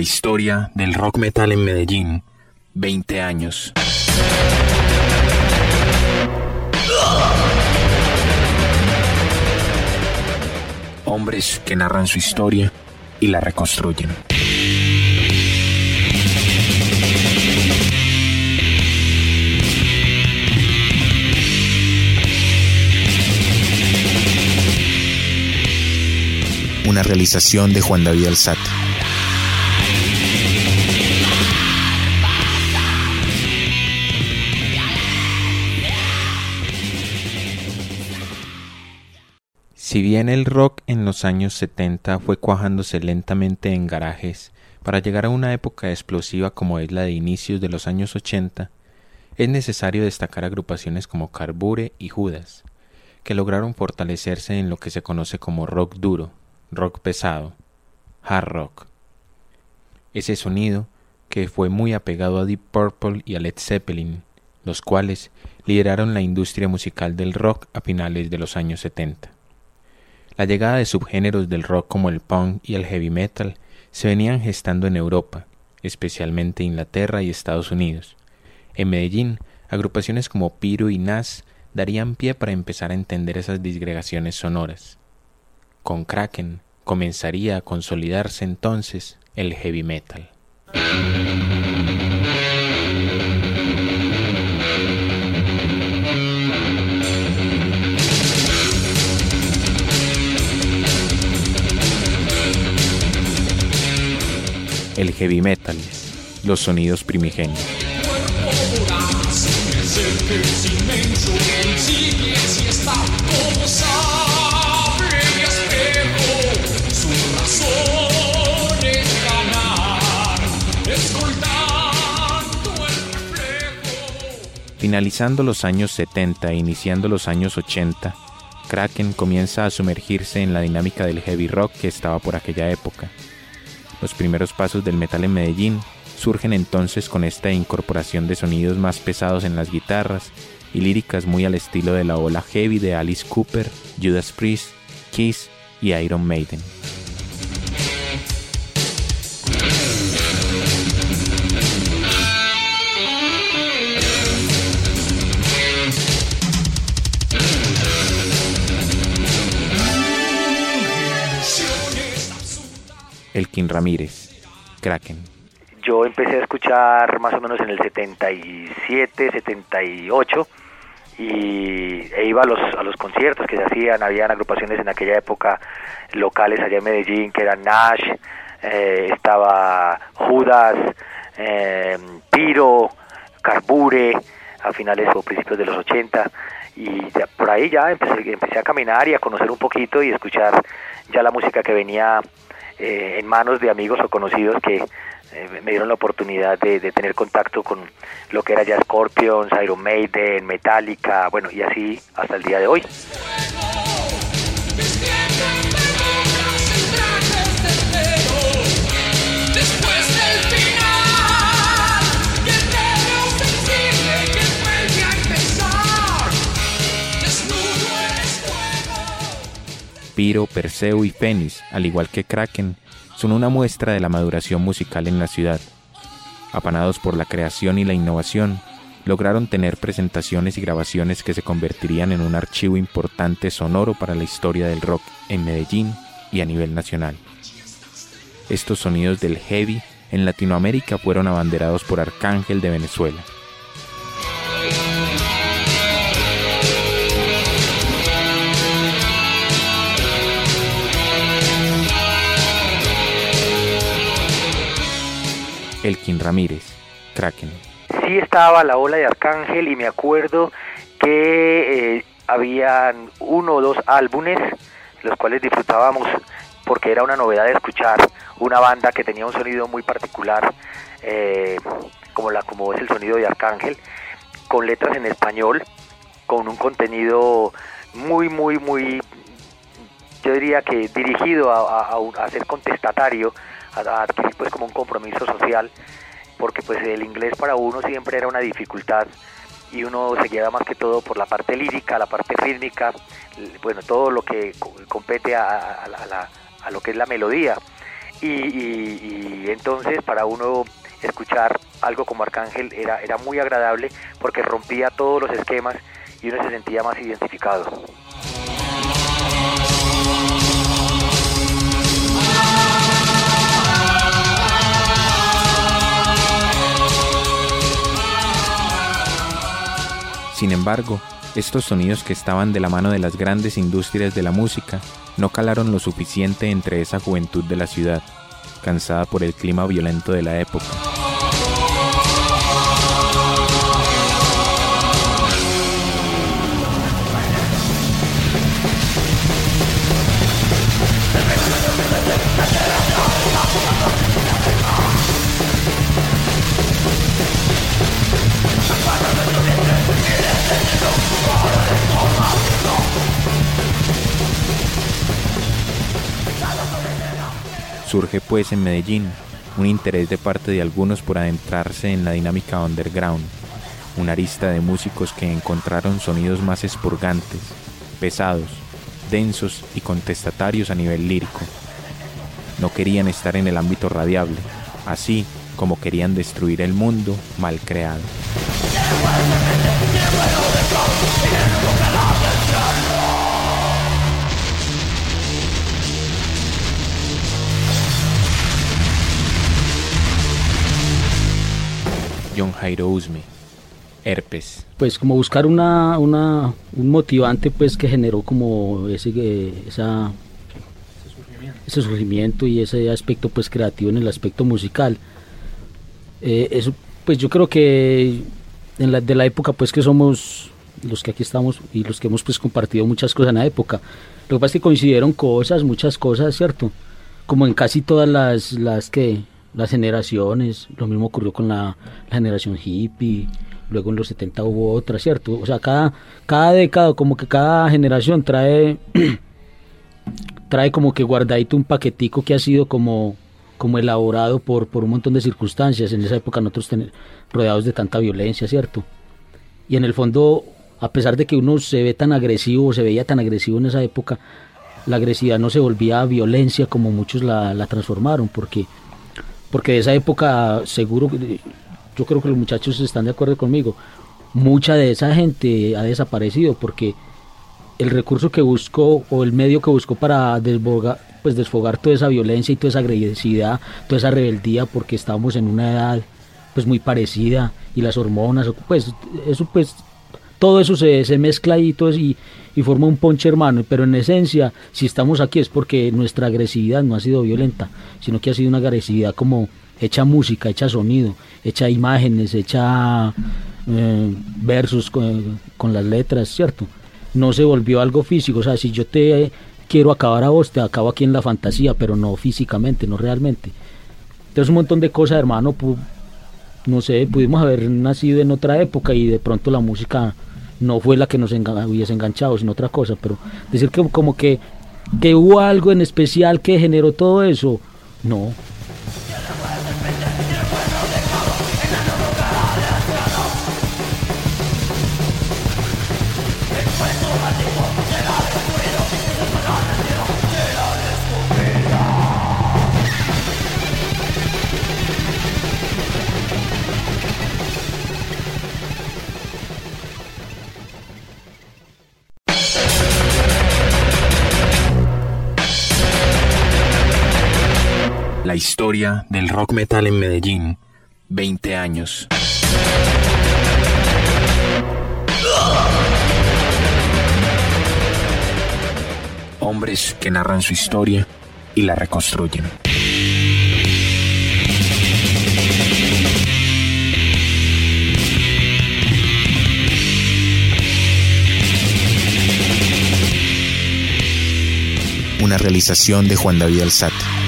historia del rock metal en Medellín. 20 años. Hombres que narran su historia y la reconstruyen. Una realización de Juan David Alzate. Si bien el rock en los años 70 fue cuajándose lentamente en garajes para llegar a una época explosiva como es la de inicios de los años 80, es necesario destacar agrupaciones como Carbure y Judas, que lograron fortalecerse en lo que se conoce como rock duro, rock pesado, hard rock. Ese sonido que fue muy apegado a Deep Purple y a Led Zeppelin, los cuales lideraron la industria musical del rock a finales de los años 70. La llegada de subgéneros del rock como el punk y el heavy metal se venían gestando en Europa, especialmente Inglaterra y Estados Unidos. En Medellín, agrupaciones como Piro y Nas darían pie para empezar a entender esas disgregaciones sonoras. Con Kraken comenzaría a consolidarse entonces el heavy metal. El heavy metal, los sonidos primigenios. Finalizando los años 70 e iniciando los años 80, Kraken comienza a sumergirse en la dinámica del heavy rock que estaba por aquella época los primeros pasos del metal en Medellín surgen entonces con esta incorporación de sonidos más pesados en las guitarras y líricas muy al estilo de la ola heavy de Alice Cooper, Judas Priest, Kiss y Iron Maiden. Elkin Ramírez, Kraken. Yo empecé a escuchar más o menos en el 77, 78 y e iba a los, a los conciertos que se hacían, habían agrupaciones en aquella época locales allá en Medellín que eran Nash, eh, estaba Judas, Piro, Carbure, a finales o principios de los 80 y por ahí ya empecé, empecé a caminar y a conocer un poquito y escuchar ya la música que venía eh, en manos de amigos o conocidos que eh, me dieron la oportunidad de, de, tener contacto con lo que era ya Scorpions, Iron Maiden, Metallica, bueno, y así hasta el día de hoy. Piro, Perseo y Fénix, al igual que Kraken, son una muestra de la maduración musical en la ciudad. Apanados por la creación y la innovación, lograron tener presentaciones y grabaciones que se convertirían en un archivo importante sonoro para la historia del rock en Medellín y a nivel nacional. Estos sonidos del heavy en Latinoamérica fueron abanderados por Arcángel de Venezuela, Elkin Ramírez, Kraken. Sí estaba la ola de Arcángel y me acuerdo que eh, habían uno o dos álbumes los cuales disfrutábamos porque era una novedad de escuchar una banda que tenía un sonido muy particular eh, como la como es el sonido de Arcángel con letras en español con un contenido muy muy muy yo diría que dirigido a, a ser contestatario a, adquirir pues como un compromiso social, porque pues el inglés para uno siempre era una dificultad y uno se guiaba más que todo por la parte lírica, la parte rítmica, bueno, todo lo que compete a, a, lo que es la melodía. y, entonces para uno escuchar algo como Arcángel era, era muy agradable porque rompía todos los esquemas y uno se sentía más identificado. Sin embargo, estos sonidos que estaban de la mano de las grandes industrias de la música no calaron lo suficiente entre esa juventud de la ciudad, cansada por el clima violento de la época. Surge pues en Medellín un interés de parte de algunos por adentrarse en la dinámica underground, una arista de músicos que encontraron sonidos más expurgantes, pesados, densos y contestatarios a nivel lírico. No querían estar en el ámbito radiable, así como querían destruir el mundo mal creado. John Jairo Usme, herpes. Pues como buscar una, una, un motivante pues que generó como ese, esa, ese surgimiento y ese aspecto pues creativo en el aspecto musical. Eh, eso, pues yo creo que en la, de la época pues que somos los que aquí estamos y los que hemos pues compartido muchas cosas en la época. Lo que pasa es que coincidieron cosas, muchas cosas, ¿cierto? Como en casi todas las, las que las generaciones, lo mismo ocurrió con la, generación hippie, luego en los 70 hubo otra, ¿cierto? O sea, cada, cada década, como que cada generación trae, trae como que guardadito un paquetico que ha sido como, como elaborado por, por un montón de circunstancias. En esa época nosotros tener, rodeados de tanta violencia, ¿cierto? Y en el fondo, a pesar de que uno se ve tan agresivo, se veía tan agresivo en esa época, la agresividad no se volvía violencia como muchos la, la transformaron, porque porque de esa época seguro, yo creo que los muchachos están de acuerdo conmigo, mucha de esa gente ha desaparecido porque el recurso que buscó o el medio que buscó para desfogar, pues desfogar toda esa violencia y toda esa agresividad, toda esa rebeldía porque estábamos en una edad pues muy parecida y las hormonas, pues eso pues todo eso se, se mezcla y todo y, y forma un ponche hermano, pero en esencia, si estamos aquí es porque nuestra agresividad no ha sido violenta, sino que ha sido una agresividad como hecha música, hecha sonido, hecha imágenes, hecha eh, versos con, con, las letras, ¿cierto? No se volvió algo físico, o sea, si yo te quiero acabar a vos, te acabo aquí en la fantasía, pero no físicamente, no realmente. Entonces un montón de cosas, hermano, no sé, pudimos haber nacido en otra época y de pronto la música no fue la que nos hubiese enganchado, sino otra cosa, pero decir que como que, que hubo algo en especial que generó todo eso, no, historia del rock metal en Medellín. 20 años. Hombres que narran su historia y la reconstruyen. Una realización de Juan David Alzate.